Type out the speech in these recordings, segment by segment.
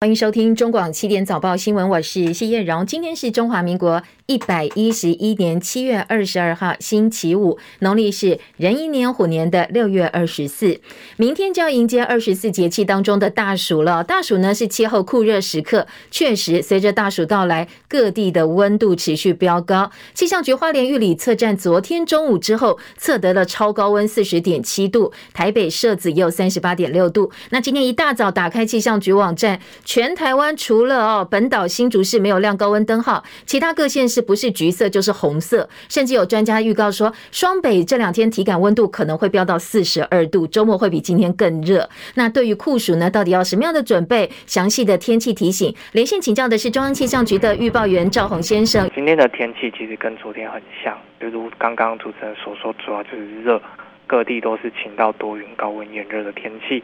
欢迎收听中广七点早报新闻，我是谢燕荣。今天是中华民国一百一十一年七月二十二号，星期五，农历是壬寅年虎年的六月二十四。明天就要迎接二十四节气当中的大暑了。大暑呢是气候酷热时刻，确实随着大暑到来，各地的温度持续飙高。气象局花莲玉里测站昨天中午之后测得了超高温四十点七度，台北设子也有三十八点六度。那今天一大早打开气象局网站。全台湾除了哦本岛新竹市没有亮高温灯号，其他各县市不是橘色就是红色，甚至有专家预告说，双北这两天体感温度可能会飙到四十二度，周末会比今天更热。那对于酷暑呢，到底要什么样的准备？详细的天气提醒，连线请教的是中央气象局的预报员赵宏先生。今天的天气其实跟昨天很像，就如刚刚主持人所说，主要就是热，各地都是晴到多云、高温炎热的天气。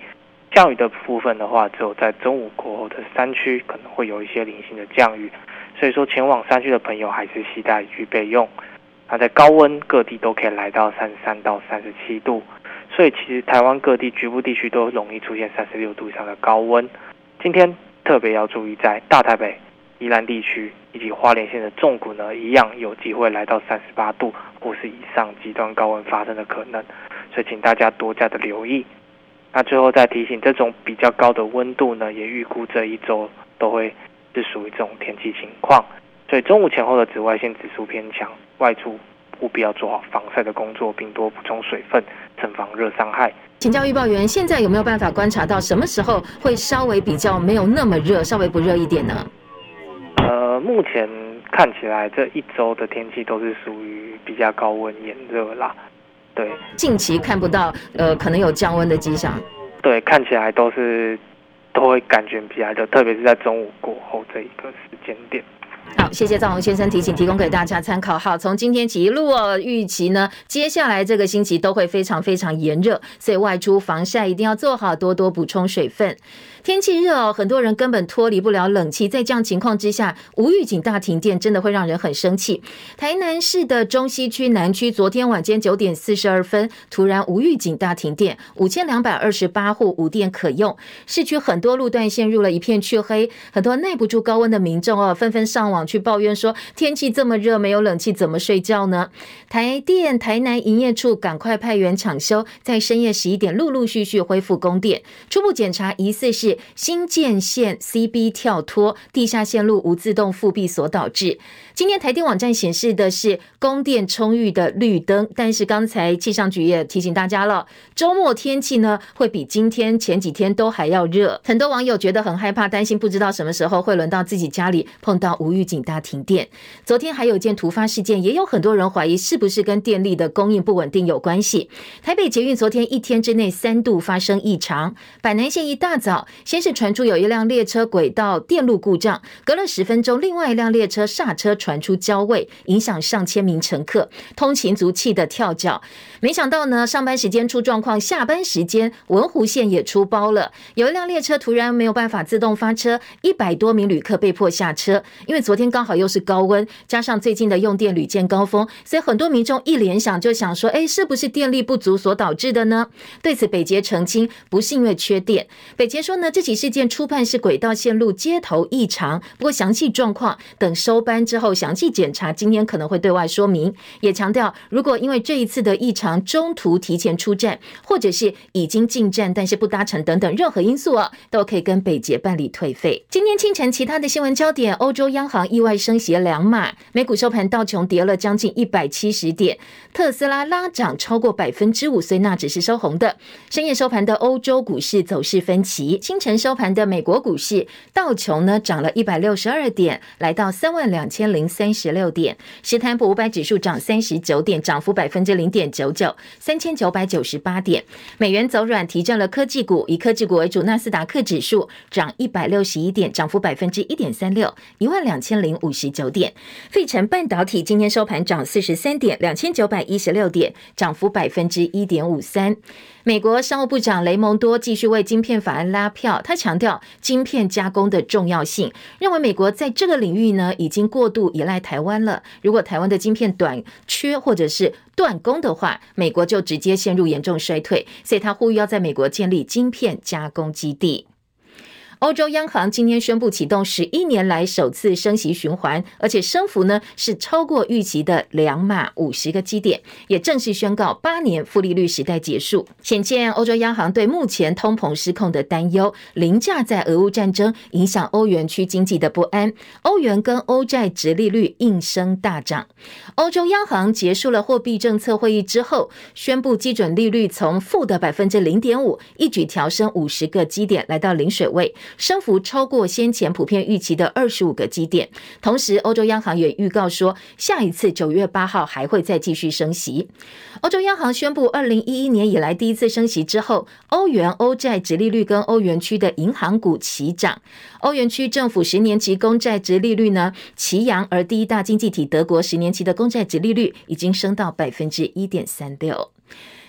降雨的部分的话，只有在中午过后的山区可能会有一些零星的降雨，所以说前往山区的朋友还是携带去备用。那在高温，各地都可以来到三十三到三十七度，所以其实台湾各地局部地区都容易出现三十六度以上的高温。今天特别要注意，在大台北、宜兰地区以及花莲县的纵谷呢，一样有机会来到三十八度或是以上极端高温发生的可能，所以请大家多加的留意。那最后再提醒，这种比较高的温度呢，也预估这一周都会是属于这种天气情况。所以中午前后的紫外线指数偏强，外出务必要做好防晒的工作，并多补充水分，慎防热伤害。请教预报员，现在有没有办法观察到什么时候会稍微比较没有那么热，稍微不热一点呢？呃，目前看起来这一周的天气都是属于比较高温炎热啦。对，近期看不到，呃，可能有降温的迹象。对，看起来都是都会感觉比较热，特别是在中午过后这一个时间点。好，谢谢赵宏先生提醒，提供给大家参考。好，从今天起一路哦，预期呢，接下来这个星期都会非常非常炎热，所以外出防晒一定要做好，多多补充水分。天气热哦，很多人根本脱离不了冷气，在这样情况之下，无预警大停电真的会让人很生气。台南市的中西区南区，昨天晚间九点四十二分，突然无预警大停电，五千两百二十八户无电可用，市区很多路段陷入了一片黢黑，很多耐不住高温的民众哦，纷纷上网去抱怨说，天气这么热，没有冷气怎么睡觉呢？台电台南营业处赶快派员抢修，在深夜十一点陆陆续续恢复供电，初步检查疑似是。新建线 CB 跳脱，地下线路无自动复闭所导致。今天台电网站显示的是供电充裕的绿灯，但是刚才气象局也提醒大家了，周末天气呢会比今天前几天都还要热。很多网友觉得很害怕，担心不知道什么时候会轮到自己家里碰到无预警大停电。昨天还有一件突发事件，也有很多人怀疑是不是跟电力的供应不稳定有关系。台北捷运昨天一天之内三度发生异常，板南线一大早。先是传出有一辆列车轨道电路故障，隔了十分钟，另外一辆列车刹车传出焦味，影响上千名乘客，通勤族气得跳脚。没想到呢，上班时间出状况，下班时间文湖线也出包了。有一辆列车突然没有办法自动发车，一百多名旅客被迫下车。因为昨天刚好又是高温，加上最近的用电屡见高峰，所以很多民众一联想就想说：哎，是不是电力不足所导致的呢？对此，北捷澄清，不是因为缺电。北捷说呢，这起事件初判是轨道线路接头异常，不过详细状况等收班之后详细检查，今天可能会对外说明。也强调，如果因为这一次的异常中途提前出站，或者是已经进站但是不搭乘等等任何因素啊，都可以跟北捷办理退费。今天清晨其他的新闻焦点，欧洲央行意外升息两码，美股收盘道琼跌了将近一百七十点，特斯拉拉涨超过百分之五，所以纳指是收红的。深夜收盘的欧洲股市走势分歧，清晨。收盘的美国股市，道琼呢涨了一百六十二点，来到三万两千零三十六点。史坦普五百指数涨三十九点，涨幅百分之零点九九，三千九百九十八点。美元走软，提振了科技股，以科技股为主，纳斯达克指数涨一百六十一点，涨幅百分之一点三六，一万两千零五十九点。费城半导体今天收盘涨四十三点，两千九百一十六点，涨幅百分之一点五三。美国商务部长雷蒙多继续为晶片法案拉票，他强调晶片加工的重要性，认为美国在这个领域呢已经过度依赖台湾了。如果台湾的晶片短缺或者是断供的话，美国就直接陷入严重衰退。所以他呼吁要在美国建立晶片加工基地。欧洲央行今天宣布启动十一年来首次升息循环，而且升幅呢是超过预期的两码五十个基点，也正式宣告八年负利率时代结束。显见欧洲央行对目前通膨失控的担忧，凌驾在俄乌战争影响欧元区经济的不安，欧元跟欧债殖利率应声大涨。欧洲央行结束了货币政策会议之后，宣布基准利率从负的百分之零点五一举调升五十个基点，来到零水位。升幅超过先前普遍预期的二十五个基点，同时欧洲央行也预告说，下一次九月八号还会再继续升息。欧洲央行宣布，二零一一年以来第一次升息之后，欧元、欧债殖利率跟欧元区的银行股齐涨，欧元区政府十年期公债殖利率呢齐扬，而第一大经济体德国十年期的公债殖利率已经升到百分之一点三六。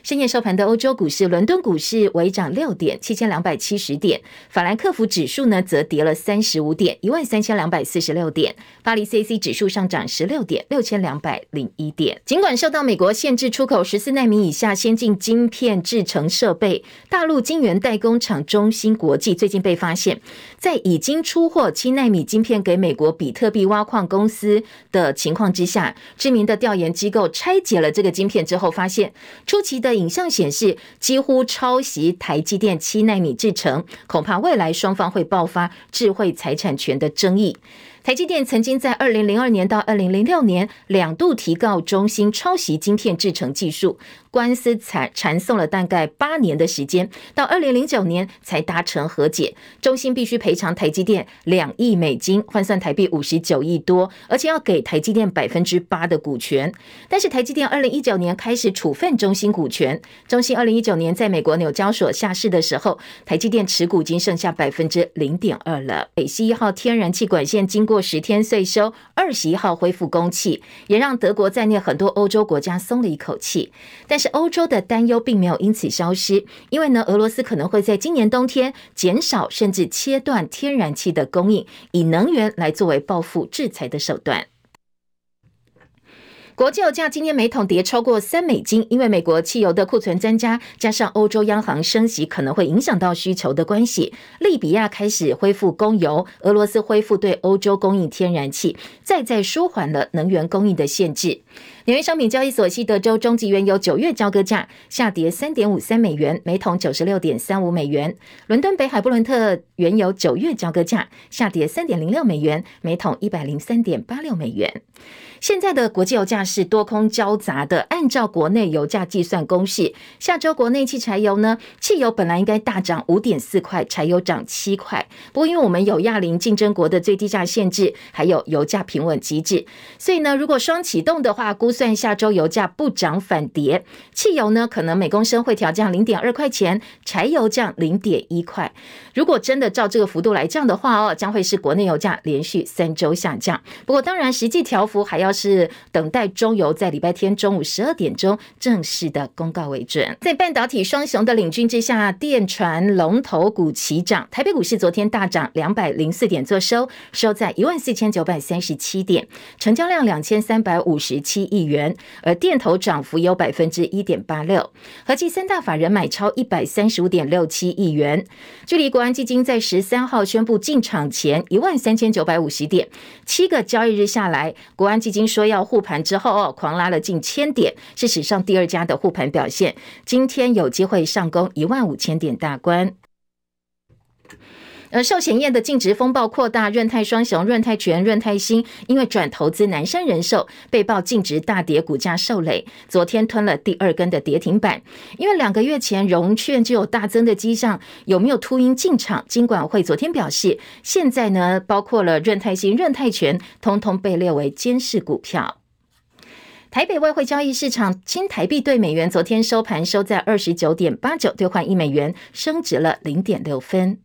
深夜收盘的欧洲股市，伦敦股市微涨六点，七千两百七十点；法兰克福指数呢，则跌了三十五点，一万三千两百四十六点；巴黎 CAC 指数上涨十六点，六千两百零一点。尽管受到美国限制出口十四纳米以下先进晶片制程设备，大陆晶圆代工厂中芯国际最近被发现，在已经出货七纳米晶片给美国比特币挖矿公司的情况之下，知名的调研机构拆解了这个晶片之后，发现初期的。影像显示，几乎抄袭台积电七纳米制程，恐怕未来双方会爆发智慧财产权的争议。台积电曾经在二零零二年到二零零六年两度提告中芯抄袭晶片制成技术。官司缠缠讼了大概八年的时间，到二零零九年才达成和解。中芯必须赔偿台积电两亿美金，换算台币五十九亿多，而且要给台积电百分之八的股权。但是台积电二零一九年开始处分中芯股权，中芯二零一九年在美国纽交所下市的时候，台积电持股已经剩下百分之零点二了。北溪一号天然气管线经过过十天税收，二十一号恢复供气，也让德国在内很多欧洲国家松了一口气。但是欧洲的担忧并没有因此消失，因为呢，俄罗斯可能会在今年冬天减少甚至切断天然气的供应，以能源来作为报复制裁的手段。国际油价今天每桶跌超过三美金，因为美国汽油的库存增加，加上欧洲央行升息可能会影响到需求的关系。利比亚开始恢复供油，俄罗斯恢复对欧洲供应天然气，再再舒缓了能源供应的限制。纽约商品交易所西德州中级原油九月交割价下跌三点五三美元，每桶九十六点三五美元。伦敦北海布伦特原油九月交割价下跌三点零六美元，每桶一百零三点八六美元。现在的国际油价是多空交杂的。按照国内油价计算公式，下周国内汽柴油呢，汽油本来应该大涨五点四块，柴油涨七块。不过因为我们有亚邻竞争国的最低价限制，还有油价平稳机制，所以呢，如果双启动的话，估算下周油价不涨反跌，汽油呢可能每公升会调降零点二块钱，柴油降零点一块。如果真的照这个幅度来降的话哦，将会是国内油价连续三周下降。不过当然，实际调幅还要。是等待中油在礼拜天中午十二点钟正式的公告为准。在半导体双雄的领军之下，电传龙头股齐涨。台北股市昨天大涨两百零四点，作收收在一万四千九百三十七点，成交量两千三百五十七亿元。而电投涨幅有百分之一点八六，合计三大法人买超一百三十五点六七亿元。距离国安基金在十三号宣布进场前一万三千九百五十点，七个交易日下来，国安基。经说要护盘之后哦，狂拉了近千点，是史上第二家的护盘表现。今天有机会上攻一万五千点大关。而寿险业的净值风暴扩大，润泰双雄润泰全、润泰新因为转投资南山人寿，被曝净值大跌，股价受累，昨天吞了第二根的跌停板。因为两个月前融券就有大增的迹象，有没有秃鹰进场？金管会昨天表示，现在呢，包括了润泰新、润泰全，通通被列为监视股票。台北外汇交易市场，新台币兑美元昨天收盘收在二十九点八九，兑换一美元，升值了零点六分。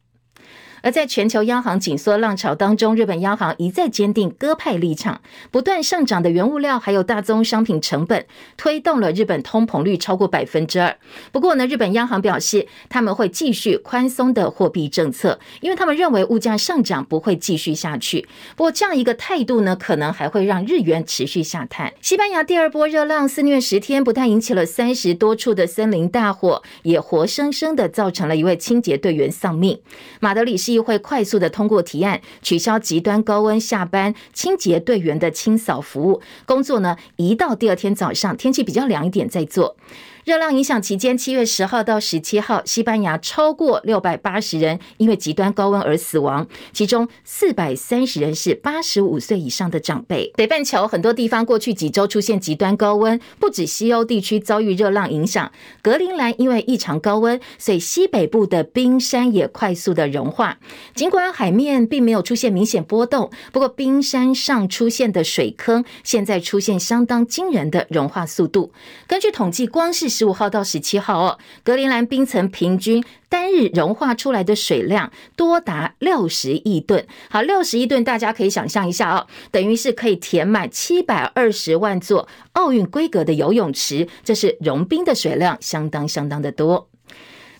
而在全球央行紧缩浪潮当中，日本央行一再坚定鸽派立场，不断上涨的原物料还有大宗商品成本，推动了日本通膨率超过百分之二。不过呢，日本央行表示他们会继续宽松的货币政策，因为他们认为物价上涨不会继续下去。不过这样一个态度呢，可能还会让日元持续下探。西班牙第二波热浪肆虐十天，不但引起了三十多处的森林大火，也活生生的造成了一位清洁队员丧命。马德里市。议会快速的通过提案，取消极端高温下班清洁队员的清扫服务工作呢，移到第二天早上，天气比较凉一点再做。热浪影响期间，七月十号到十七号，西班牙超过六百八十人因为极端高温而死亡，其中四百三十人是八十五岁以上的长辈。北半球很多地方过去几周出现极端高温，不止西欧地区遭遇热浪影响，格陵兰因为异常高温，所以西北部的冰山也快速的融化。尽管海面并没有出现明显波动，不过冰山上出现的水坑现在出现相当惊人的融化速度。根据统计，光是十五号到十七号哦，格陵兰冰层平均单日融化出来的水量多达六十亿吨。好，六十亿吨，大家可以想象一下哦，等于是可以填满七百二十万座奥运规格的游泳池。这是融冰的水量，相当相当的多。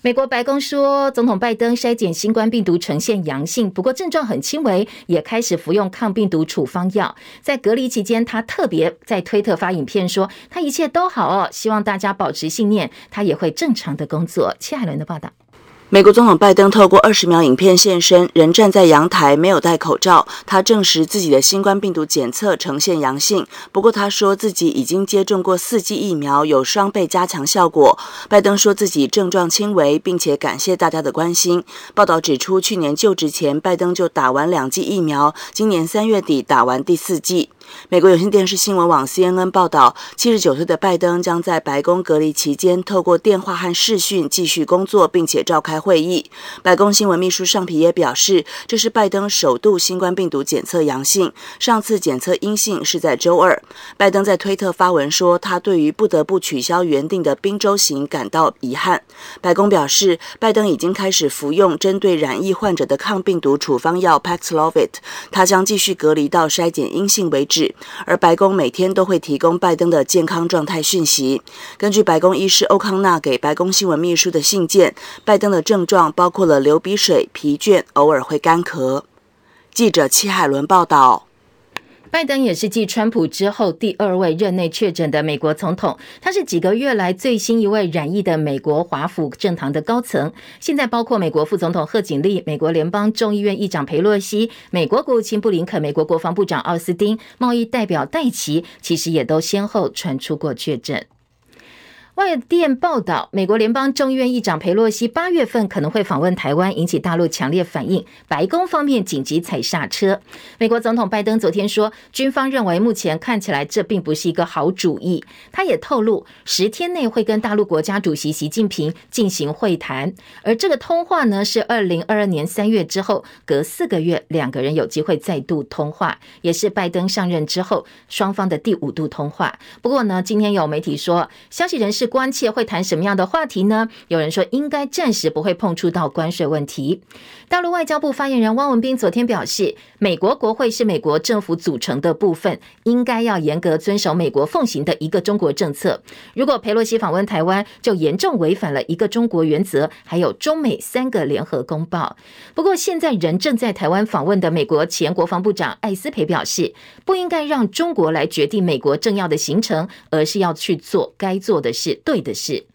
美国白宫说，总统拜登筛检新冠病毒呈现阳性，不过症状很轻微，也开始服用抗病毒处方药。在隔离期间，他特别在推特发影片说，他一切都好哦，希望大家保持信念，他也会正常的工作。谢海伦的报道。美国总统拜登透过二十秒影片现身，人站在阳台，没有戴口罩。他证实自己的新冠病毒检测呈现阳性，不过他说自己已经接种过四剂疫苗，有双倍加强效果。拜登说自己症状轻微，并且感谢大家的关心。报道指出，去年就职前，拜登就打完两剂疫苗，今年三月底打完第四剂。美国有线电视新闻网 CNN 报道，七十九岁的拜登将在白宫隔离期间透过电话和视讯继续工作，并且召开会议。白宫新闻秘书尚皮耶表示，这是拜登首度新冠病毒检测阳性，上次检测阴性是在周二。拜登在推特发文说，他对于不得不取消原定的宾州行感到遗憾。白宫表示，拜登已经开始服用针对染疫患者的抗病毒处方药 Paxlovid，他将继续隔离到筛检阴性为止。而白宫每天都会提供拜登的健康状态讯息。根据白宫医师欧康纳给白宫新闻秘书的信件，拜登的症状包括了流鼻水、疲倦，偶尔会干咳。记者戚海伦报道。拜登也是继川普之后第二位任内确诊的美国总统，他是几个月来最新一位染疫的美国华府政堂的高层。现在包括美国副总统贺锦丽、美国联邦众议院议长佩洛西、美国国务卿布林肯、美国国防部长奥斯汀、贸易代表戴奇，其实也都先后传出过确诊。外电报道，美国联邦众议院议长裴洛西八月份可能会访问台湾，引起大陆强烈反应。白宫方面紧急踩刹车。美国总统拜登昨天说，军方认为目前看起来这并不是一个好主意。他也透露，十天内会跟大陆国家主席习近平进行会谈，而这个通话呢，是二零二二年三月之后隔四个月两个人有机会再度通话，也是拜登上任之后双方的第五度通话。不过呢，今天有媒体说，消息人士。是关切会谈什么样的话题呢？有人说应该暂时不会碰触到关税问题。大陆外交部发言人汪文斌昨天表示，美国国会是美国政府组成的部分，应该要严格遵守美国奉行的一个中国政策。如果佩洛西访问台湾，就严重违反了一个中国原则，还有中美三个联合公报。不过，现在人正在台湾访问的美国前国防部长艾斯培表示，不应该让中国来决定美国政要的行程，而是要去做该做的事。对的是。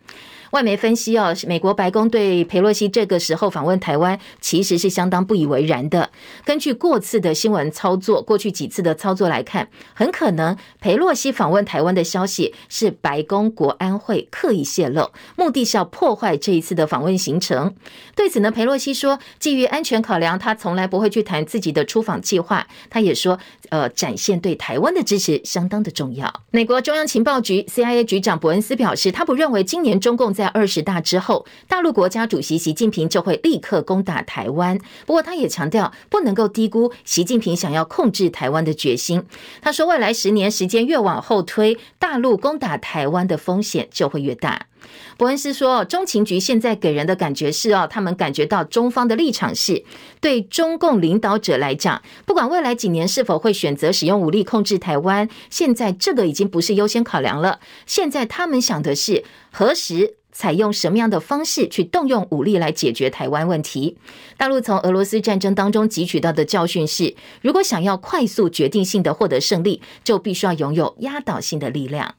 外媒分析哦，美国白宫对佩洛西这个时候访问台湾，其实是相当不以为然的。根据过次的新闻操作，过去几次的操作来看，很可能佩洛西访问台湾的消息是白宫国安会刻意泄露，目的是要破坏这一次的访问行程。对此呢，佩洛西说，基于安全考量，他从来不会去谈自己的出访计划。他也说，呃，展现对台湾的支持相当的重要。美国中央情报局 CIA 局长伯恩斯表示，他不认为今年中共在二十大之后，大陆国家主席习近平就会立刻攻打台湾。不过，他也强调不能够低估习近平想要控制台湾的决心。他说，未来十年时间越往后推，大陆攻打台湾的风险就会越大。伯恩斯说，中情局现在给人的感觉是哦，他们感觉到中方的立场是，对中共领导者来讲，不管未来几年是否会选择使用武力控制台湾，现在这个已经不是优先考量了。现在他们想的是何时。采用什么样的方式去动用武力来解决台湾问题？大陆从俄罗斯战争当中汲取到的教训是，如果想要快速决定性的获得胜利，就必须要拥有压倒性的力量。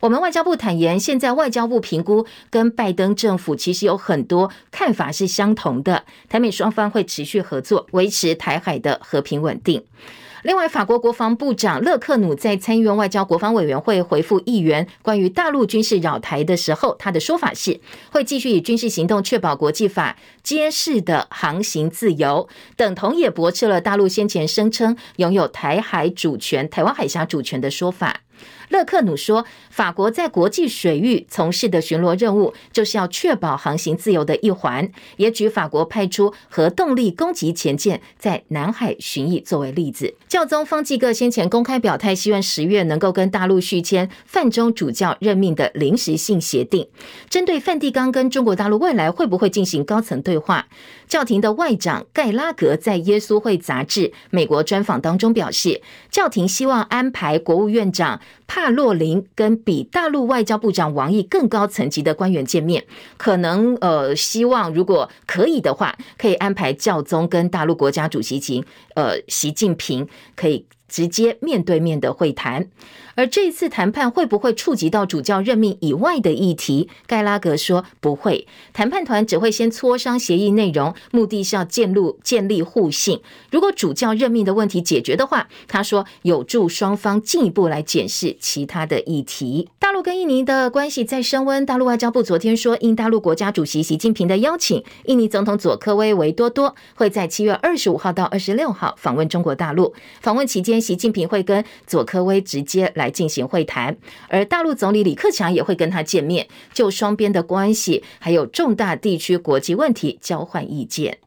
我们外交部坦言，现在外交部评估跟拜登政府其实有很多看法是相同的，台美双方会持续合作，维持台海的和平稳定。另外，法国国防部长勒克努在参议院外交国防委员会回复议员关于大陆军事扰台的时候，他的说法是会继续以军事行动确保国际法揭示的航行自由，等同也驳斥了大陆先前声称拥有台海主权、台湾海峡主权的说法。勒克努说，法国在国际水域从事的巡逻任务，就是要确保航行自由的一环。也举法国派出核动力攻击潜舰在南海巡弋作为例子。教宗方济各先前公开表态，希望十月能够跟大陆续签梵中主教任命的临时性协定。针对梵蒂冈跟中国大陆未来会不会进行高层对话，教廷的外长盖拉格在《耶稣会》杂志美国专访当中表示，教廷希望安排国务院长。帕洛林跟比大陆外交部长王毅更高层级的官员见面，可能呃希望如果可以的话，可以安排教宗跟大陆国家主席及呃习近平可以直接面对面的会谈。而这次谈判会不会触及到主教任命以外的议题？盖拉格说不会，谈判团只会先磋商协议内容，目的是要建立建立互信。如果主教任命的问题解决的话，他说有助双方进一步来检视其他的议题。大陆跟印尼的关系在升温，大陆外交部昨天说，应大陆国家主席习近平的邀请，印尼总统佐科威维多多会在七月二十五号到二十六号访问中国大陆。访问期间，习近平会跟佐科威直接来。进行会谈，而大陆总理李克强也会跟他见面，就双边的关系还有重大地区国际问题交换意见。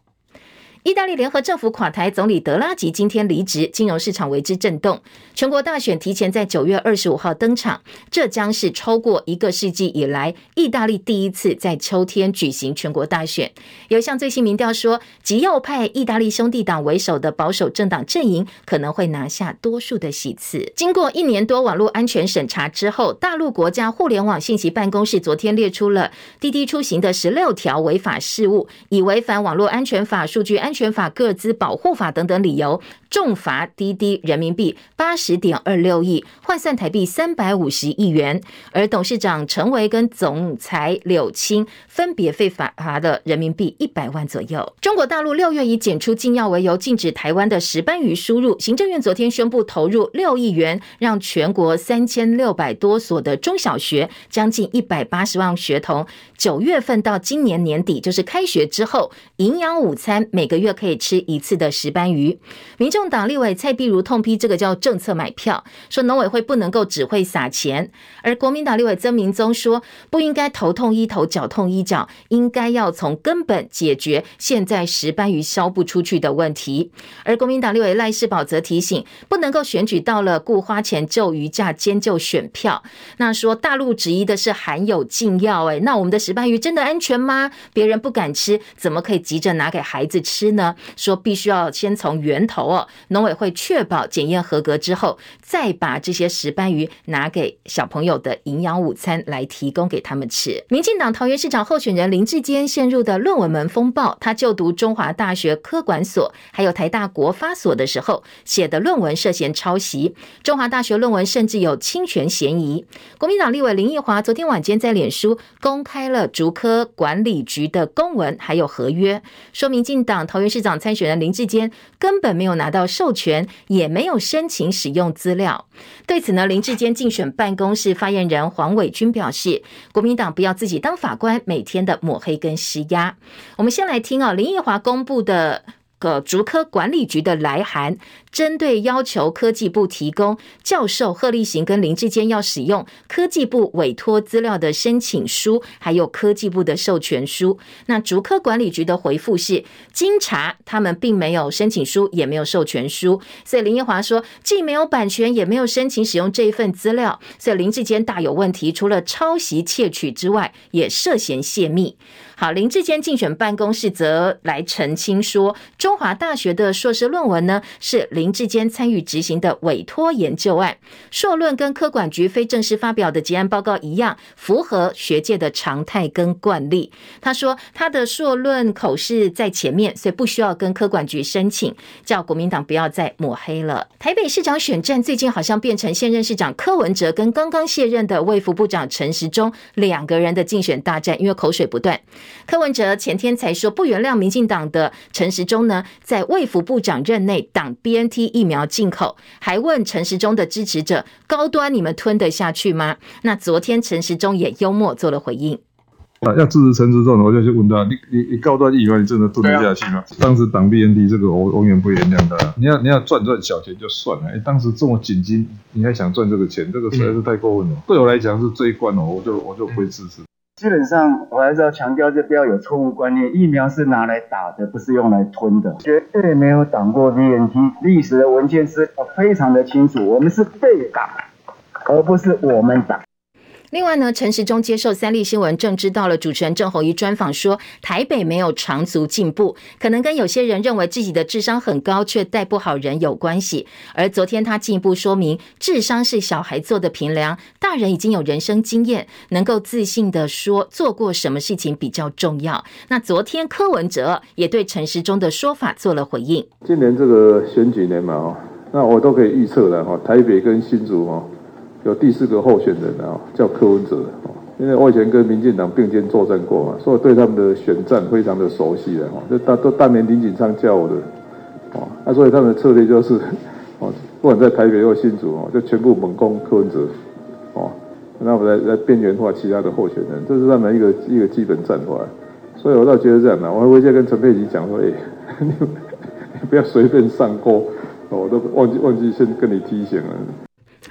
意大利联合政府垮台，总理德拉吉今天离职，金融市场为之震动。全国大选提前在九月二十五号登场，这将是超过一个世纪以来，意大利第一次在秋天举行全国大选。有一项最新民调说，极右派意大利兄弟党为首的保守政党阵营可能会拿下多数的席次。经过一年多网络安全审查之后，大陆国家互联网信息办公室昨天列出了滴滴出行的十六条违法事务，以违反网络安全法、数据安。安全法、个资保护法等等理由，重罚滴滴人民币八十点二六亿，换算台币三百五十亿元。而董事长陈维跟总裁柳青分别被罚罚了人民币一百万左右。中国大陆六月以检出禁药为由，禁止台湾的石斑鱼输入。行政院昨天宣布投入六亿元，让全国三千六百多所的中小学，将近一百八十万学童，九月份到今年年底，就是开学之后，营养午餐每个月可以吃一次的石斑鱼。民众党立委蔡壁如痛批这个叫政策买票，说农委会不能够只会撒钱。而国民党立委曾明宗说，不应该头痛医头，脚痛医脚，应该要从根本解决现在石斑鱼销不出去的问题。而国民党立委赖士葆则提醒，不能够选举到了故花钱救鱼价，兼救选票。那说大陆质疑的是含有禁药，哎，那我们的石斑鱼真的安全吗？别人不敢吃，怎么可以急着拿给孩子吃呢？说必须要先从源头哦。农委会确保检验合格之后，再把这些石斑鱼拿给小朋友的营养午餐来提供给他们吃。民进党桃园市长候选人林志坚陷入的论文门风暴，他就读中华大学科管所，还有台大国发所的时候写的论文涉嫌抄袭，中华大学论文甚至有侵权嫌疑。国民党立委林奕华昨天晚间在脸书公开了竹科管理局的公文还有合约，说民进党桃园市长参选人林志坚根本没有拿到。授权也没有申请使用资料。对此呢，林志坚竞选办公室发言人黄伟军表示，国民党不要自己当法官，每天的抹黑跟施压。我们先来听啊，林奕华公布的。个竹科管理局的来函，针对要求科技部提供教授贺立行跟林志坚要使用科技部委托资料的申请书，还有科技部的授权书。那竹科管理局的回复是，经查他们并没有申请书，也没有授权书。所以林奕华说，既没有版权，也没有申请使用这一份资料，所以林志坚大有问题。除了抄袭窃取之外，也涉嫌泄密。好，林志坚竞选办公室则来澄清说，中。华大学的硕士论文呢，是林志坚参与执行的委托研究案。硕论跟科管局非正式发表的结案报告一样，符合学界的常态跟惯例。他说他的硕论口试在前面，所以不需要跟科管局申请，叫国民党不要再抹黑了。台北市长选战最近好像变成现任市长柯文哲跟刚刚卸任的卫福部长陈时中两个人的竞选大战，因为口水不断。柯文哲前天才说不原谅民进党的陈时中呢，在卫福部长任内挡 BNT 疫苗进口，还问陈时中的支持者高端你们吞得下去吗？那昨天陈时中也幽默做了回应。啊，要支持陈时中，我就去问他，你你你高端疫苗你真的吞得下去吗？啊、当时挡 BNT 这个我永远不原谅他。你要你要赚赚小钱就算了，哎，当时这么紧急，你还想赚这个钱，这个实在是太过分了。嗯、对我来讲是这一关哦，我就我就不会支持。基本上我还是要强调，就不要有错误观念，疫苗是拿来打的，不是用来吞的，绝对没有挡过 VNT，。历史的文件是非常的清楚，我们是被打，而不是我们打。另外呢，陈时中接受三立新闻正知道了主持人郑弘仪专访说，台北没有长足进步，可能跟有些人认为自己的智商很高却带不好人有关系。而昨天他进一步说明，智商是小孩做的评量，大人已经有人生经验，能够自信地说做过什么事情比较重要。那昨天柯文哲也对陈时中的说法做了回应。今年这个选举年嘛，哦，那我都可以预测了哈，台北跟新竹哦。有第四个候选人啊，叫柯文哲。因为我以前跟民进党并肩作战过嘛，所以对他们的选战非常的熟悉的哈。就当都当年林锦昌教我的，哦，那所以他们的策略就是，哦，不管在台北或新竹哦，就全部猛攻柯文哲，哦，那我们来来边缘化其他的候选人，这是他们一个一个基本战法。所以我倒觉得这样的，我还会再跟陈佩琪讲说，哎，你 你不要随便上钩，我都忘记忘记先跟你提醒了。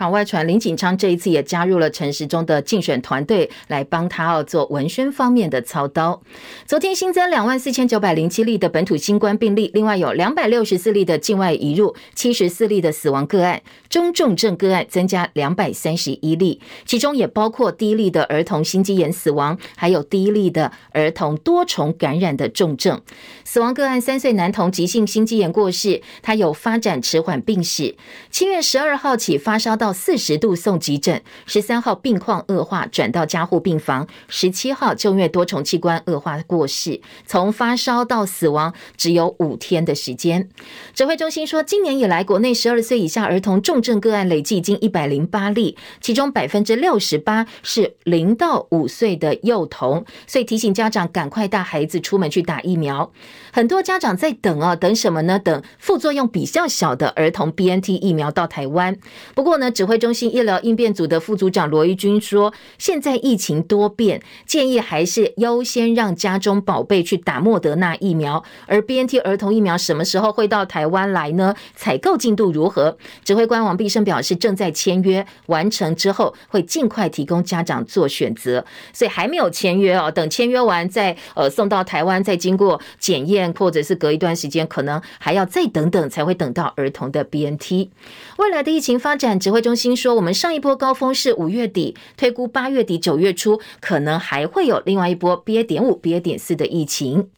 好，外传林锦昌这一次也加入了陈时中的竞选团队，来帮他哦做文宣方面的操刀。昨天新增两万四千九百零七例的本土新冠病例，另外有两百六十四例的境外移入，七十四例的死亡个案，中重症个案增加两百三十一例，其中也包括第一例的儿童心肌炎死亡，还有第一例的儿童多重感染的重症。死亡个案三岁男童急性心肌炎过世，他有发展迟缓病史，七月十二号起发烧到。四十度送急诊，十三号病况恶化转到加护病房，十七号就因为多重器官恶化过世。从发烧到死亡只有五天的时间。指挥中心说，今年以来国内十二岁以下儿童重症个案累计已经一百零八例，其中百分之六十八是零到五岁的幼童，所以提醒家长赶快带孩子出门去打疫苗。很多家长在等啊，等什么呢？等副作用比较小的儿童 BNT 疫苗到台湾。不过呢，指挥中心医疗应变组的副组长罗一军说，现在疫情多变，建议还是优先让家中宝贝去打莫德纳疫苗。而 BNT 儿童疫苗什么时候会到台湾来呢？采购进度如何？指挥官王必胜表示，正在签约，完成之后会尽快提供家长做选择。所以还没有签约哦，等签约完再呃送到台湾，再经过检验。或者是隔一段时间，可能还要再等等，才会等到儿童的 BNT。未来的疫情发展，指挥中心说，我们上一波高峰是五月底，推估八月底九月初可能还会有另外一波 BA. 点五、BA. 点四的疫情。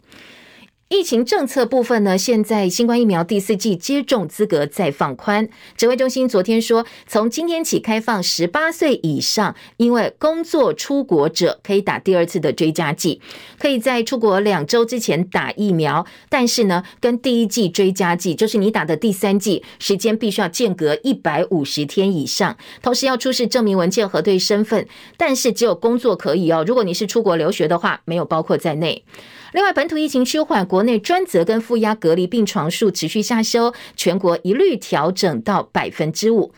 疫情政策部分呢，现在新冠疫苗第四剂接种资格再放宽。指挥中心昨天说，从今天起开放十八岁以上，因为工作出国者可以打第二次的追加剂，可以在出国两周之前打疫苗。但是呢，跟第一剂追加剂，就是你打的第三剂，时间必须要间隔一百五十天以上，同时要出示证明文件核对身份。但是只有工作可以哦，如果你是出国留学的话，没有包括在内。另外，本土疫情趋缓，国内专责跟负压隔离病床数持续下修，全国一律调整到百分之五。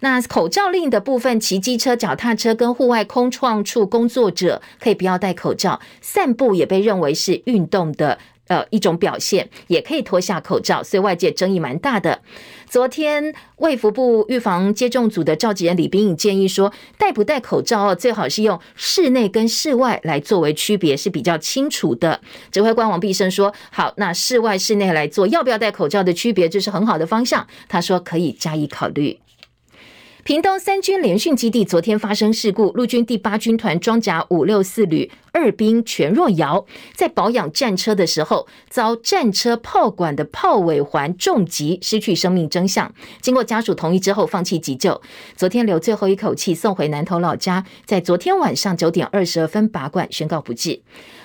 那口罩令的部分，骑机车、脚踏车跟户外空创处工作者可以不要戴口罩，散步也被认为是运动的。呃，一种表现也可以脱下口罩，所以外界争议蛮大的。昨天卫福部预防接种组的召集人李冰颖建议说，戴不戴口罩哦，最好是用室内跟室外来作为区别是比较清楚的。指挥官王必胜说，好，那室外室内来做要不要戴口罩的区别，这是很好的方向。他说可以加以考虑。屏东三军联训基地昨天发生事故，陆军第八军团装甲五六四旅二兵全若尧在保养战车的时候，遭战车炮管的炮尾环重击，失去生命征象。经过家属同意之后，放弃急救。昨天留最后一口气，送回南投老家，在昨天晚上九点二十二分拔管，宣告不治。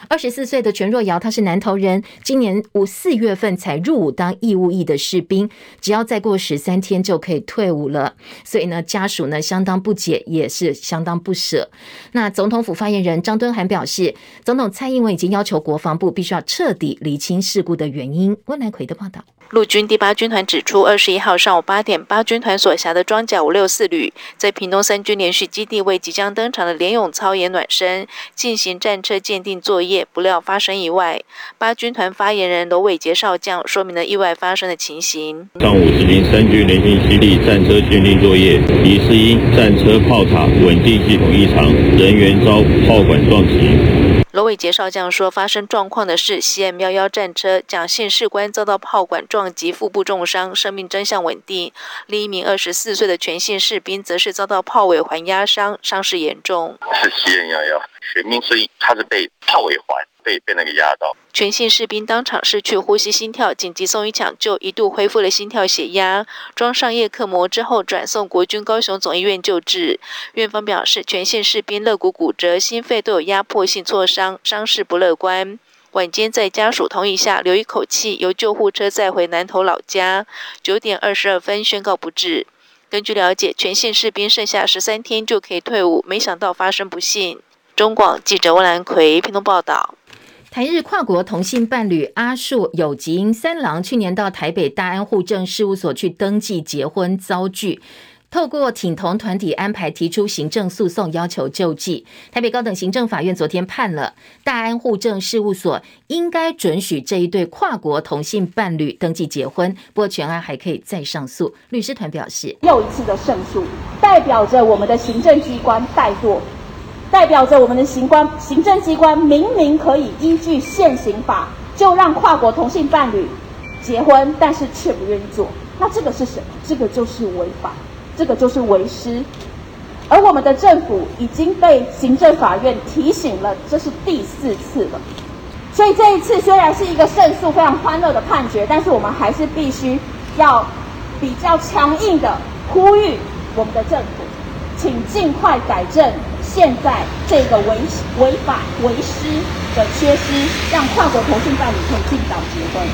二十四岁的全若瑶，她是南投人，今年五四月份才入伍当义务役的士兵，只要再过十三天就可以退伍了。所以呢，家属呢相当不解，也是相当不舍。那总统府发言人张敦涵表示，总统蔡英文已经要求国防部必须要彻底厘清事故的原因。温来奎的报道。陆军第八军团指出，二十一号上午八点，八军团所辖的装甲五六四旅在屏东三军连续基地为即将登场的联勇操演暖身，进行战车鉴定作业，不料发生意外。八军团发言人罗伟杰少将说明了意外发生的情形：上午执行三军联训基地战车鉴定作业，疑是因战车炮塔稳定系统异常，人员遭炮管撞击。罗伟杰少将说，发生状况的是 CM 幺幺战车，蒋姓士官遭到炮管撞击，腹部重伤，生命征象稳定。另一名二十四岁的全姓士兵，则是遭到炮尾环压伤，伤势严重。是 CM 幺幺，全名是他是被炮尾环。被被那个压到，全姓士兵当场失去呼吸、心跳，紧急送医抢救，一度恢复了心跳、血压，装上叶克膜之后，转送国军高雄总医院救治。院方表示，全姓士兵肋骨骨折、心肺都有压迫性挫伤，伤势不乐观。晚间在家属同意下，留一口气，由救护车载回南投老家。九点二十二分宣告不治。根据了解，全姓士兵剩下十三天就可以退伍，没想到发生不幸。中广记者温兰奎屏东报道。台日跨国同性伴侣阿树有吉英三郎去年到台北大安户政事务所去登记结婚遭拒，透过挺同团体安排提出行政诉讼，要求救济。台北高等行政法院昨天判了大安户政事务所应该准许这一对跨国同性伴侣登记结婚，不过全案还可以再上诉。律师团表示，又一次的胜诉，代表着我们的行政机关怠惰。代表着我们的行官行政机关明明可以依据现行法就让跨国同性伴侣结婚，但是却不愿意做。那这个是什么？这个就是违法，这个就是违失。而我们的政府已经被行政法院提醒了，这是第四次了。所以这一次虽然是一个胜诉、非常欢乐的判决，但是我们还是必须要比较强硬的呼吁我们的政府，请尽快改正。现在这个违违法违失的缺失，让跨国同性伴侣可以尽早结婚。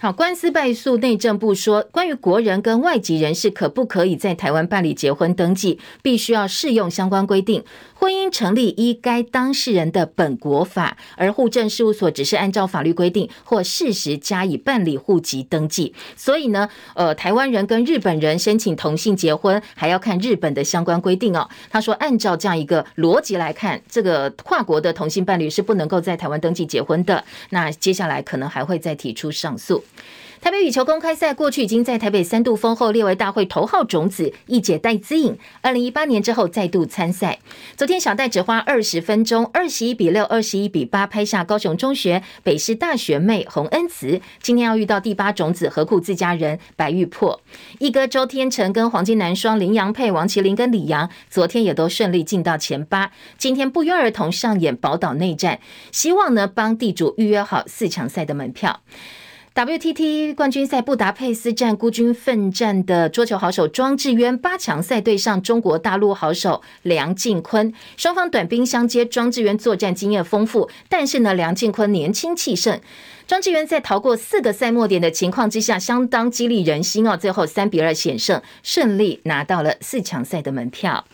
好，官司败诉，内政部说，关于国人跟外籍人士可不可以在台湾办理结婚登记，必须要适用相关规定。婚姻成立依该当事人的本国法，而户政事务所只是按照法律规定或事实加以办理户籍登记。所以呢，呃，台湾人跟日本人申请同性结婚，还要看日本的相关规定哦。他说，按照这样一个逻辑来看，这个跨国的同性伴侣是不能够在台湾登记结婚的。那接下来可能还会再提出上诉。台北羽球公开赛过去已经在台北三度封后列为大会头号种子，一姐戴资颖，二零一八年之后再度参赛。昨天小戴只花二十分钟，二十一比六、二十一比八拍下高雄中学北师大学妹洪恩慈。今天要遇到第八种子何库自家人白玉珀，一哥周天成跟黄金男双林洋配王麒麟跟李阳，昨天也都顺利进到前八。今天不约而同上演宝岛内战，希望呢帮地主预约好四强赛的门票。WTT 冠军赛布达佩斯站孤军奋战的桌球好手庄智渊八强赛对上中国大陆好手梁靖昆，双方短兵相接，庄智渊作战经验丰富，但是呢，梁靖昆年轻气盛。庄智渊在逃过四个赛末点的情况之下，相当激励人心哦，最后三比二险胜，顺利拿到了四强赛的门票。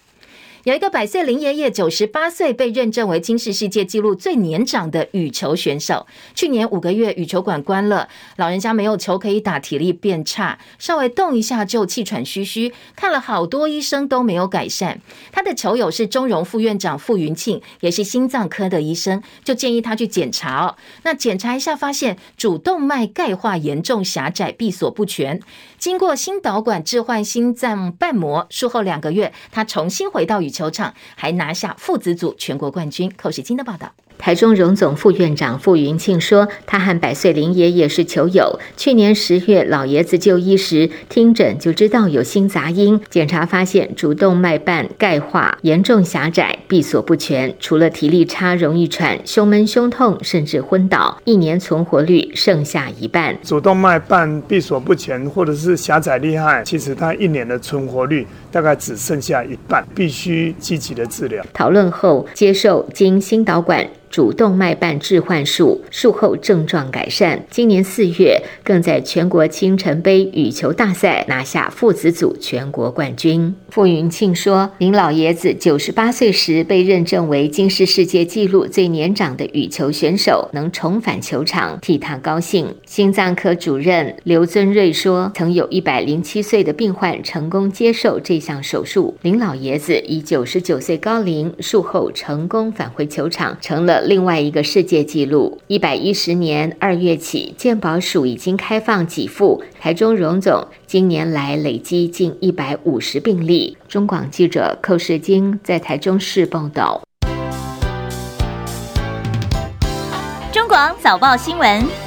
有一个百岁林爷爷，九十八岁，被认证为今世世界纪录最年长的羽球选手。去年五个月羽球馆关了，老人家没有球可以打，体力变差，稍微动一下就气喘吁吁，看了好多医生都没有改善。他的球友是中荣副院长傅云庆，也是心脏科的医生，就建议他去检查哦。那检查一下，发现主动脉钙化严重狭窄，闭锁不全。经过心导管置换心脏瓣膜，术后两个月，他重新回到羽球场，还拿下父子组全国冠军。寇世金的报道。台中荣总副院长傅云庆说，他和百岁林爷爷是球友。去年十月，老爷子就医时听诊就知道有心杂音，检查发现主动脉瓣钙化严重狭窄，闭锁不全，除了体力差、容易喘、胸闷、胸痛，甚至昏倒，一年存活率剩下一半。主动脉瓣闭锁不全，或者是狭窄厉害，其实他一年的存活率大概只剩下一半，必须积极的治疗。讨论后接受经心导管。主动脉瓣置换术术后症状改善，今年四月更在全国青城杯羽球大赛拿下父子组全国冠军。傅云庆说：“林老爷子九十八岁时被认证为金世世界纪录最年长的羽球选手，能重返球场，替他高兴。”心脏科主任刘尊瑞说：“曾有一百零七岁的病患成功接受这项手术，林老爷子以九十九岁高龄术后成功返回球场，成了。”另外一个世界纪录，一百一十年二月起，健保署已经开放给付。台中荣总今年来累积近一百五十病例。中广记者寇世京在台中市报道。中广早报新闻。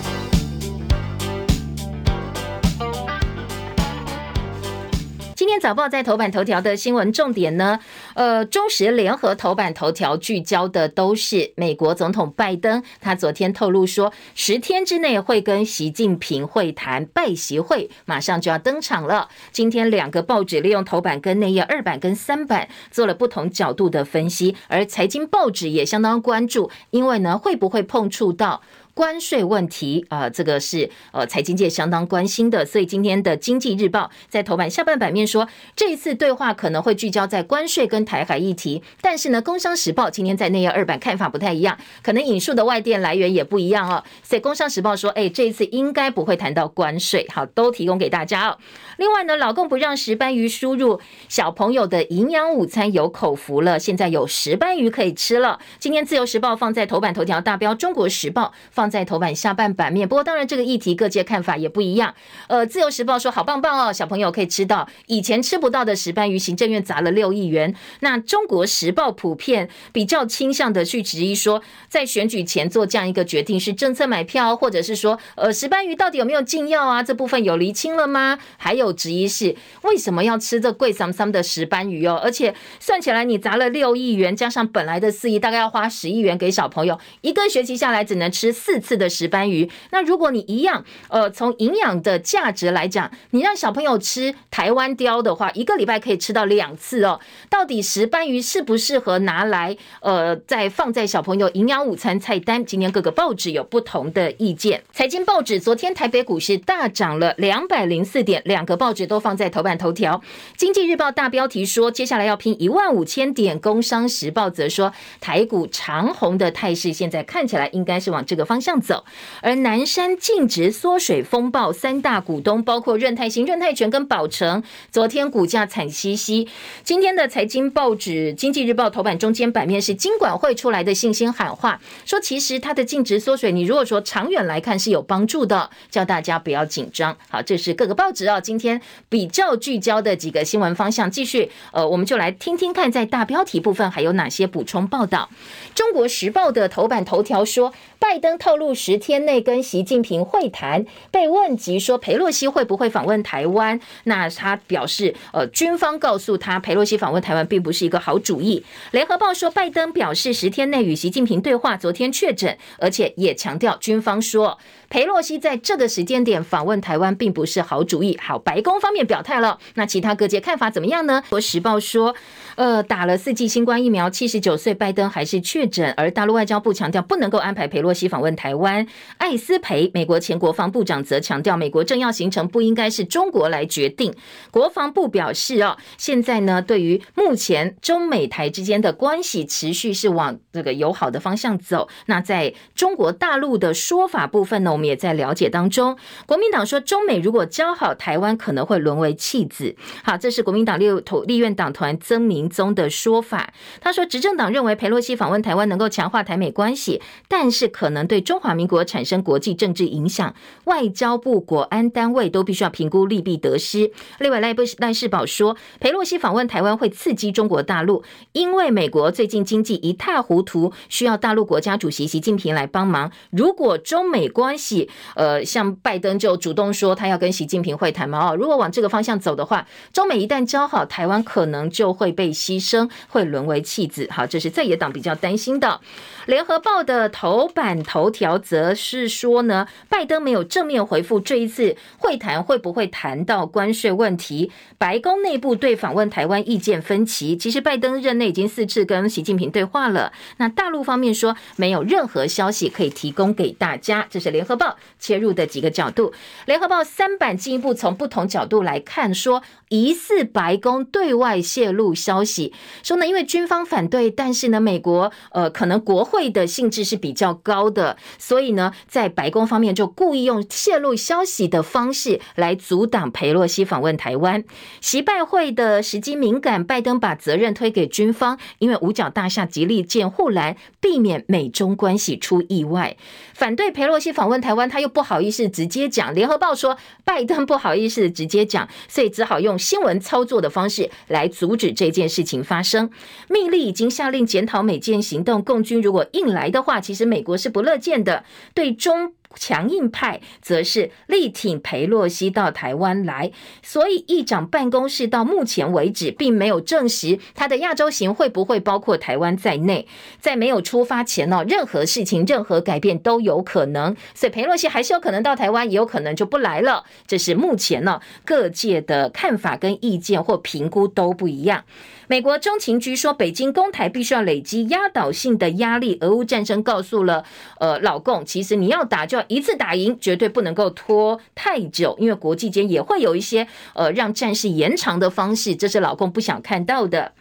早报在头版头条的新闻重点呢，呃，中时联合头版头条聚焦的都是美国总统拜登，他昨天透露说，十天之内会跟习近平会谈，拜习会马上就要登场了。今天两个报纸利用头版跟内页二版跟三版做了不同角度的分析，而财经报纸也相当关注，因为呢会不会碰触到。关税问题啊、呃，这个是呃财经界相当关心的，所以今天的《经济日报》在头版下半版面说，这一次对话可能会聚焦在关税跟台海议题，但是呢，《工商时报》今天在内页二版看法不太一样，可能引述的外电来源也不一样哦。所以《工商时报》说，哎，这一次应该不会谈到关税，好，都提供给大家哦。另外呢，老共不让石斑鱼输入小朋友的营养午餐有口福了，现在有石斑鱼可以吃了。今天《自由时报》放在头版头条大标，《中国时报》放。在头版下半版面，不过当然这个议题各界看法也不一样。呃，自由时报说好棒棒哦，小朋友可以吃到以前吃不到的石斑鱼，行政院砸了六亿元。那中国时报普遍比较倾向的去质疑说，在选举前做这样一个决定是政策买票，或者是说，呃，石斑鱼到底有没有禁药啊？这部分有厘清了吗？还有质疑是为什么要吃这贵桑桑的石斑鱼哦？而且算起来你砸了六亿元，加上本来的四亿，大概要花十亿元给小朋友一个学期下来只能吃四。次的石斑鱼，那如果你一样，呃，从营养的价值来讲，你让小朋友吃台湾鯛的话，一个礼拜可以吃到两次哦。到底石斑鱼适不适合拿来，呃，再放在小朋友营养午餐菜单？今天各个报纸有不同的意见。财经报纸昨天台北股市大涨了两百零四点，两个报纸都放在头版头条。经济日报大标题说，接下来要拼一万五千点。工商时报则说，台股长红的态势现在看起来应该是往这个方向。向走，而南山净值缩水风暴，三大股东包括润泰新、润泰全跟宝成，昨天股价惨兮兮。今天的财经报纸《经济日报》头版中间版面是金管会出来的信心喊话，说其实它的净值缩水，你如果说长远来看是有帮助的，叫大家不要紧张。好，这是各个报纸啊，今天比较聚焦的几个新闻方向。继续，呃，我们就来听听看，在大标题部分还有哪些补充报道。中国时报的头版头条说，拜登透露十天内跟习近平会谈，被问及说佩洛西会不会访问台湾，那他表示，呃，军方告诉他，佩洛西访问台湾并不是一个好主意。联合报说，拜登表示十天内与习近平对话，昨天确诊，而且也强调军方说裴洛西在这个时间点访问台湾并不是好主意。好，白宫方面表态了，那其他各界看法怎么样呢？《国时报》说，呃，打了四剂新冠疫苗，七十九岁拜登还是确诊，而大陆外交部强调不能够安排裴洛西访问台湾。艾斯培，美国前国防部长则强调，美国政要行程不应该是中国来决定。国防部表示，哦，现在呢，对于目前中美台之间的关系持续是往这个友好的方向走。那在中国大陆的说法部分呢，我们也在了解当中。国民党说，中美如果交好，台湾可能会沦为弃子。好，这是国民党立投立院党团曾明宗的说法。他说，执政党认为裴洛西访问台湾能够强化台美关系，但是可能对中华民国产生国际政治影响，外交部、国安单位都必须要评估利弊得失。另外，赖不赖世宝说，裴洛西访问台湾会刺激中国大陆，因为美国最近经济一塌糊涂，需要大陆国家主席习近平来帮忙。如果中美关系，呃，像拜登就主动说他要跟习近平会谈嘛，哦，如果往这个方向走的话，中美一旦交好，台湾可能就会被牺牲，会沦为弃子。好，这是在野党比较担心的。联合报的头版头条则是说呢，拜登没有正面回复这一次会谈会不会谈到关税问题。白宫内部对访问台湾意见分歧。其实拜登任内已经四次跟习近平对话了。那大陆方面说没有任何消息可以提供给大家。这是联合报切入的几个角度。联合报三版进一步从不同角度来看，说疑似白宫对外泄露消息，说呢，因为军方反对，但是呢，美国呃可能国会的性质是比较高的，所以呢，在白宫方面就故意用泄露消息的方式来阻挡裴洛西访问台湾。习拜会的时机敏感，拜登把责任推给军方，因为五角大厦极力建护栏，避免美中关系出意外。反对裴洛西访问台台湾，他又不好意思直接讲。联合报说拜登不好意思直接讲，所以只好用新闻操作的方式来阻止这件事情发生。密令已经下令检讨美舰行动，共军如果硬来的话，其实美国是不乐见的。对中。强硬派则是力挺裴洛西到台湾来，所以议长办公室到目前为止并没有证实他的亚洲行会不会包括台湾在内。在没有出发前呢，任何事情、任何改变都有可能，所以裴洛西还是有可能到台湾，也有可能就不来了。这是目前呢各界的看法跟意见或评估都不一样。美国中情局说，北京攻台必须要累积压倒性的压力。俄乌战争告诉了呃老共，其实你要打就要一次打赢，绝对不能够拖太久，因为国际间也会有一些呃让战事延长的方式，这是老共不想看到的。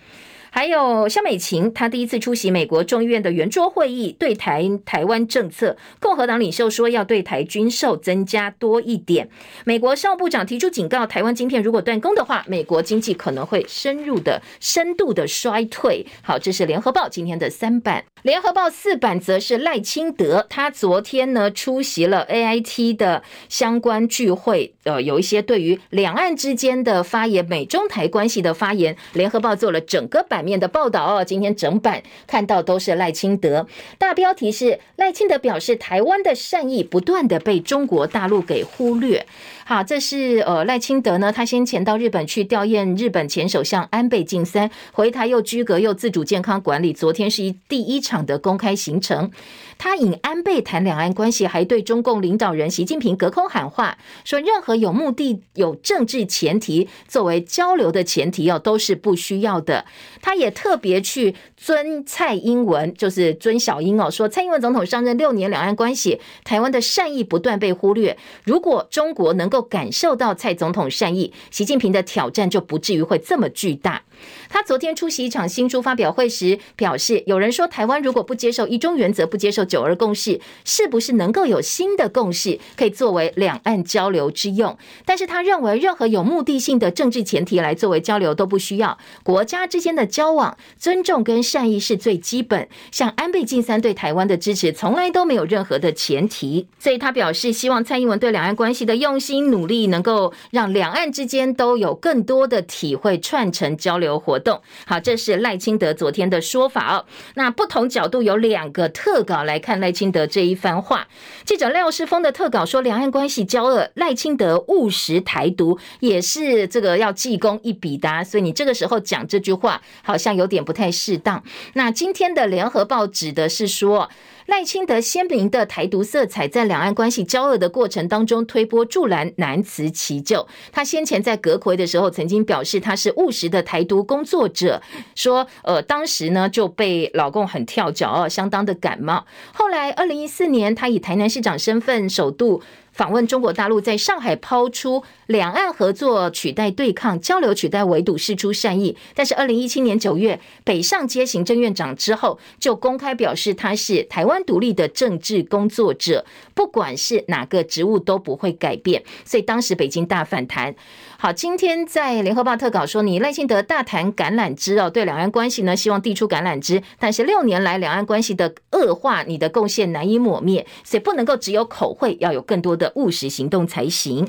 还有萧美琴，她第一次出席美国众议院的圆桌会议，对台台湾政策，共和党领袖说要对台军售增加多一点。美国商务部长提出警告，台湾晶片如果断供的话，美国经济可能会深入的、深度的衰退。好，这是联合报今天的三版，联合报四版则是赖清德，他昨天呢出席了 AIT 的相关聚会，呃，有一些对于两岸之间的发言、美中台关系的发言，联合报做了整个版。面的报道哦，今天整版看到都是赖清德，大标题是赖清德表示台湾的善意不断的被中国大陆给忽略。好，这是呃赖清德呢，他先前到日本去吊唁日本前首相安倍晋三，回台又居隔又自主健康管理，昨天是一第一场的公开行程。他引安倍谈两岸关系，还对中共领导人习近平隔空喊话，说任何有目的、有政治前提作为交流的前提哦，都是不需要的。他也特别去尊蔡英文，就是尊小英哦，说蔡英文总统上任六年，两岸关系台湾的善意不断被忽略。如果中国能够感受到蔡总统善意，习近平的挑战就不至于会这么巨大。他昨天出席一场新书发表会时表示，有人说台湾如果不接受一中原则，不接受九二共识，是不是能够有新的共识可以作为两岸交流之用？但是他认为，任何有目的性的政治前提来作为交流都不需要。国家之间的交往，尊重跟善意是最基本。像安倍晋三对台湾的支持，从来都没有任何的前提。所以他表示，希望蔡英文对两岸关系的用心努力，能够让两岸之间都有更多的体会串成交流活动。好，这是赖清德昨天的说法哦。那不同角度有两个特稿来看赖清德这一番话。记者廖世峰的特稿说，两岸关系交恶，赖清德务实台独，也是这个要记功一笔的。所以你这个时候讲这句话，好像有点不太适当。那今天的联合报指的是说。赖清德鲜明的台独色彩，在两岸关系交恶的过程当中推波助澜，难辞其咎。他先前在阁魁的时候，曾经表示他是务实的台独工作者，说呃当时呢就被老共很跳脚哦，相当的感冒。后来二零一四年，他以台南市长身份首度。访问中国大陆，在上海抛出两岸合作取代对抗，交流取代围堵，释出善意。但是二零一七年九月，北上接行政院长之后，就公开表示他是台湾独立的政治工作者，不管是哪个职务都不会改变。所以当时北京大反弹。好，今天在联合报特稿说，你赖清德大谈橄榄枝哦，对两岸关系呢，希望递出橄榄枝，但是六年来两岸关系的恶化，你的贡献难以抹灭，所以不能够只有口惠，要有更多的务实行动才行。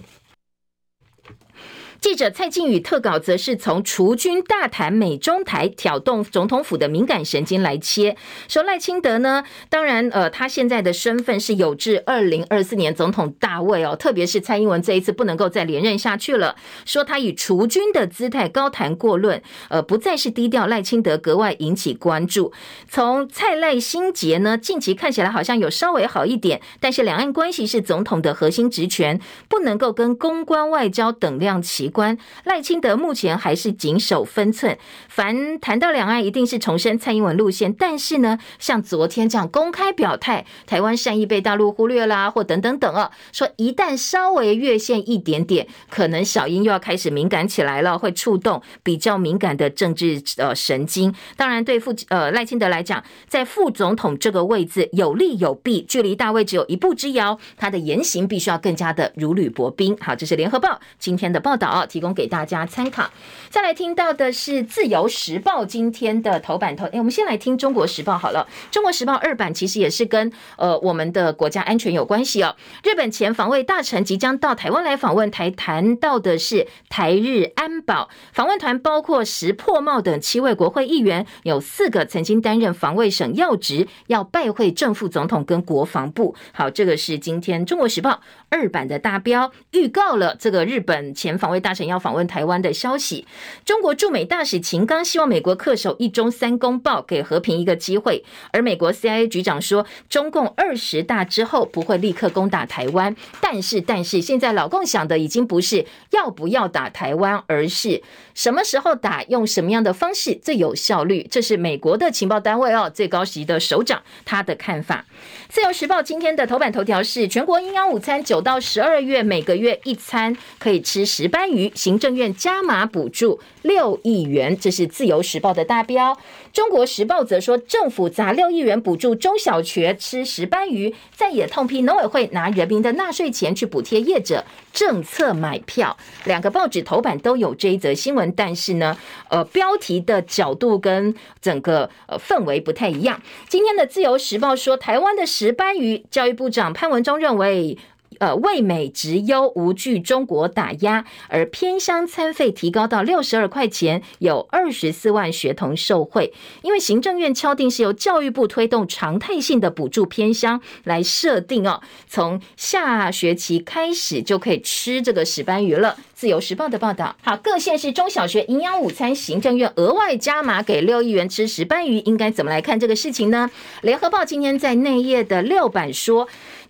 记者蔡靖宇特稿则是从除军大谈美中台挑动总统府的敏感神经来切，说赖清德呢，当然呃，他现在的身份是有志二零二四年总统大位哦，特别是蔡英文这一次不能够再连任下去了，说他以除军的姿态高谈过论，呃，不再是低调，赖清德格外引起关注。从蔡赖心结呢，近期看起来好像有稍微好一点，但是两岸关系是总统的核心职权，不能够跟公关外交等量齐。关赖清德目前还是谨守分寸，凡谈到两岸，一定是重申蔡英文路线。但是呢，像昨天这样公开表态，台湾善意被大陆忽略啦，或等等等啊，说一旦稍微越线一点点，可能小英又要开始敏感起来了，会触动比较敏感的政治呃神经。当然，对副呃赖清德来讲，在副总统这个位置有利有弊，距离大位只有一步之遥，他的言行必须要更加的如履薄冰。好，这是联合报今天的报道。提供给大家参考。再来听到的是《自由时报》今天的头版头，哎，我们先来听《中国时报》好了。《中国时报》二版其实也是跟呃我们的国家安全有关系哦。日本前防卫大臣即将到台湾来访问，台谈到的是台日安保。访问团包括石破茂等七位国会议员，有四个曾经担任防卫省要职，要拜会正副总统跟国防部。好，这个是今天《中国时报》二版的大标，预告了这个日本前防卫。大臣要访问台湾的消息，中国驻美大使秦刚希望美国恪守一中三公报，给和平一个机会。而美国 CIA 局长说，中共二十大之后不会立刻攻打台湾，但是，但是现在老共想的已经不是要不要打台湾，而是什么时候打，用什么样的方式最有效率。这是美国的情报单位哦，最高级的首长他的看法。自由时报今天的头版头条是全国营养午餐九到十二月每个月一餐可以吃石斑鱼。行政院加码补助六亿元，这是自由时报的大标。中国时报则说，政府砸六亿元补助中小学吃石斑鱼，再也痛批农委会拿人民的纳税钱去补贴业者政策买票。两个报纸头版都有这一则新闻，但是呢，呃，标题的角度跟整个呃氛围不太一样。今天的自由时报说，台湾的石斑鱼，教育部长潘文忠认为。呃，味美质优，无惧中国打压，而偏乡餐费提高到六十二块钱，有二十四万学童受惠。因为行政院敲定是由教育部推动常态性的补助偏乡来设定哦，从下学期开始就可以吃这个石斑鱼了。自由时报的报道，好，各县市中小学营养午餐，行政院额外加码给六亿元吃石斑鱼，应该怎么来看这个事情呢？联合报今天在内页的六版说。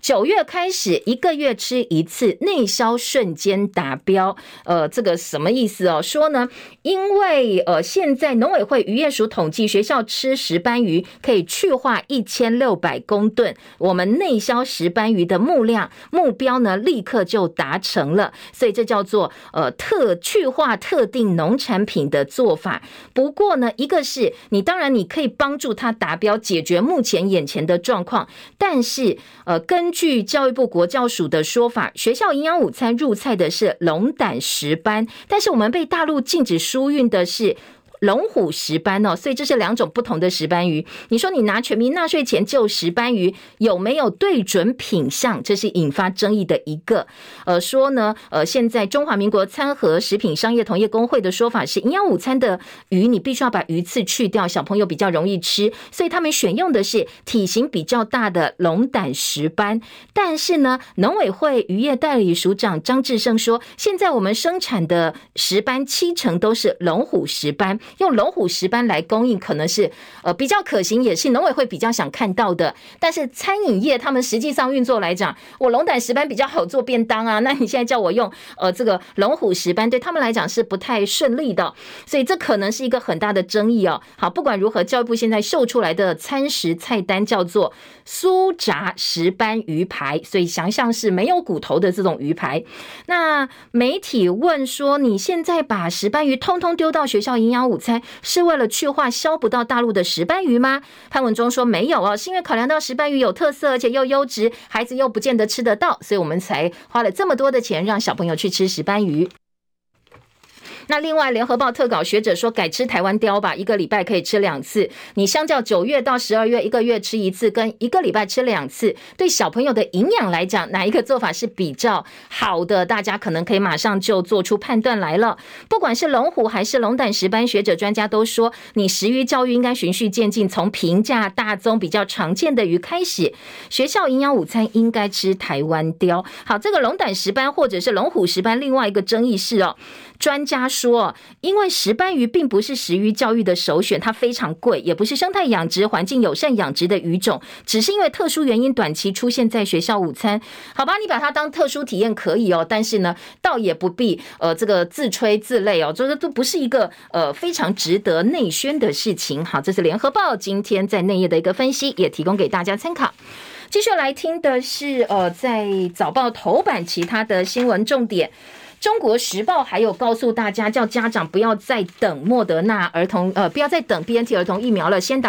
九月开始一个月吃一次，内销瞬间达标。呃，这个什么意思哦？说呢，因为呃，现在农委会渔业署统计，学校吃石斑鱼可以去化一千六百公吨，我们内销石斑鱼的目量目标呢，立刻就达成了。所以这叫做呃特去化特定农产品的做法。不过呢，一个是你当然你可以帮助它达标，解决目前眼前的状况，但是呃跟根据教育部国教署的说法，学校营养午餐入菜的是龙胆石斑，但是我们被大陆禁止输运的是。龙虎石斑哦，所以这是两种不同的石斑鱼。你说你拿全民纳税钱救石斑鱼，有没有对准品相？这是引发争议的一个。呃，说呢，呃，现在中华民国餐盒食品商业同业公会的说法是，营养午餐的鱼你必须要把鱼刺去掉，小朋友比较容易吃，所以他们选用的是体型比较大的龙胆石斑。但是呢，农委会渔业代理署长张志胜说，现在我们生产的石斑七成都是龙虎石斑。用龙虎石斑来供应，可能是呃比较可行，也是农委会比较想看到的。但是餐饮业他们实际上运作来讲，我龙胆石斑比较好做便当啊，那你现在叫我用呃这个龙虎石斑，对他们来讲是不太顺利的，所以这可能是一个很大的争议哦。好，不管如何，教育部现在秀出来的餐食菜单叫做酥炸石斑鱼排，所以想象是没有骨头的这种鱼排。那媒体问说，你现在把石斑鱼通通丢到学校营养午猜，是为了去化销不到大陆的石斑鱼吗？潘文忠说没有哦，是因为考量到石斑鱼有特色，而且又优质，孩子又不见得吃得到，所以我们才花了这么多的钱让小朋友去吃石斑鱼。那另外，联合报特稿学者说，改吃台湾雕吧，一个礼拜可以吃两次。你相较九月到十二月，一个月吃一次，跟一个礼拜吃两次，对小朋友的营养来讲，哪一个做法是比较好的？大家可能可以马上就做出判断来了。不管是龙虎还是龙胆石斑，学者专家都说，你食鱼教育应该循序渐进，从平价大宗比较常见的鱼开始。学校营养午餐应该吃台湾雕。好，这个龙胆石斑或者是龙虎石斑，另外一个争议是哦。专家说，因为石斑鱼并不是食鱼教育的首选，它非常贵，也不是生态养殖、环境友善养殖的鱼种，只是因为特殊原因短期出现在学校午餐。好吧，你把它当特殊体验可以哦，但是呢，倒也不必呃这个自吹自擂哦，这个都不是一个呃非常值得内宣的事情。好，这是联合报今天在内页的一个分析，也提供给大家参考。继续来听的是呃在早报头版其他的新闻重点。中国时报还有告诉大家，叫家长不要再等莫德纳儿童，呃，不要再等 BNT 儿童疫苗了，先打。